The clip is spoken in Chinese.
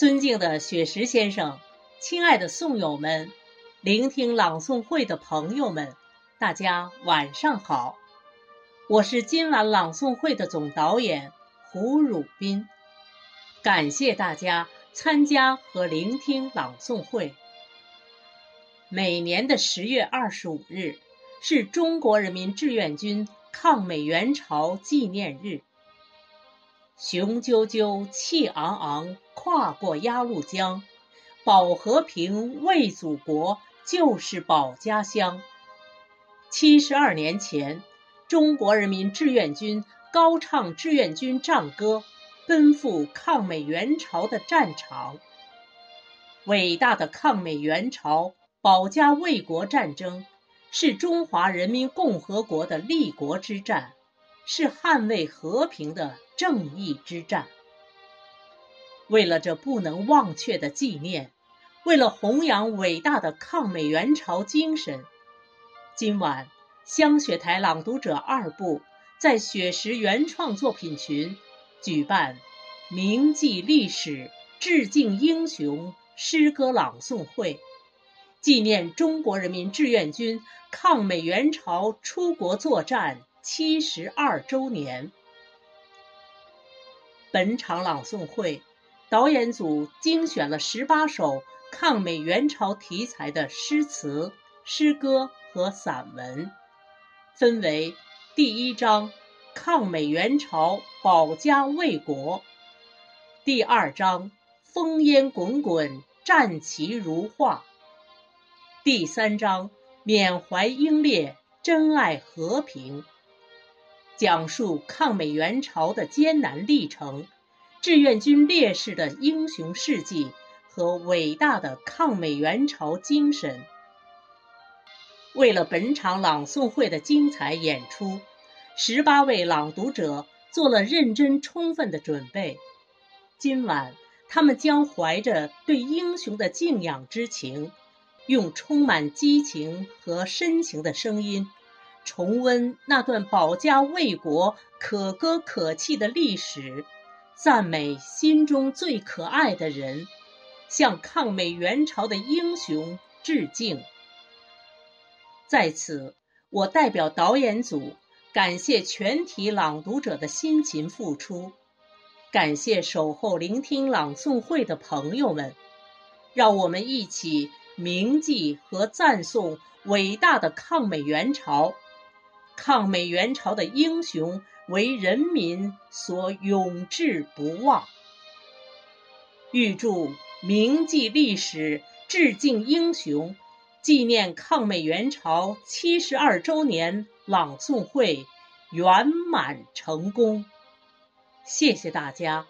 尊敬的雪石先生，亲爱的诵友们，聆听朗诵会的朋友们，大家晚上好！我是今晚朗诵会的总导演胡汝斌，感谢大家参加和聆听朗诵会。每年的十月二十五日是中国人民志愿军抗美援朝纪念日。雄赳赳，气昂昂，跨过鸭绿江，保和平，卫祖国，就是保家乡。七十二年前，中国人民志愿军高唱志愿军战歌，奔赴抗美援朝的战场。伟大的抗美援朝、保家卫国战争，是中华人民共和国的立国之战。是捍卫和平的正义之战。为了这不能忘却的纪念，为了弘扬伟大的抗美援朝精神，今晚香雪台朗读者二部在雪石原创作品群举办“铭记历史，致敬英雄”诗歌朗诵会，纪念中国人民志愿军抗美援朝出国作战。七十二周年，本场朗诵会导演组精选了十八首抗美援朝题材的诗词、诗歌和散文，分为第一章“抗美援朝保家卫国”，第二章“烽烟滚滚，战旗如画”，第三章“缅怀英烈，珍爱和平”。讲述抗美援朝的艰难历程，志愿军烈士的英雄事迹和伟大的抗美援朝精神。为了本场朗诵会的精彩演出，十八位朗读者做了认真充分的准备。今晚，他们将怀着对英雄的敬仰之情，用充满激情和深情的声音。重温那段保家卫国、可歌可泣的历史，赞美心中最可爱的人，向抗美援朝的英雄致敬。在此，我代表导演组感谢全体朗读者的辛勤付出，感谢守候聆听朗诵会的朋友们，让我们一起铭记和赞颂伟大的抗美援朝。抗美援朝的英雄为人民所永志不忘。预祝铭记历史、致敬英雄、纪念抗美援朝七十二周年朗诵会圆满成功！谢谢大家。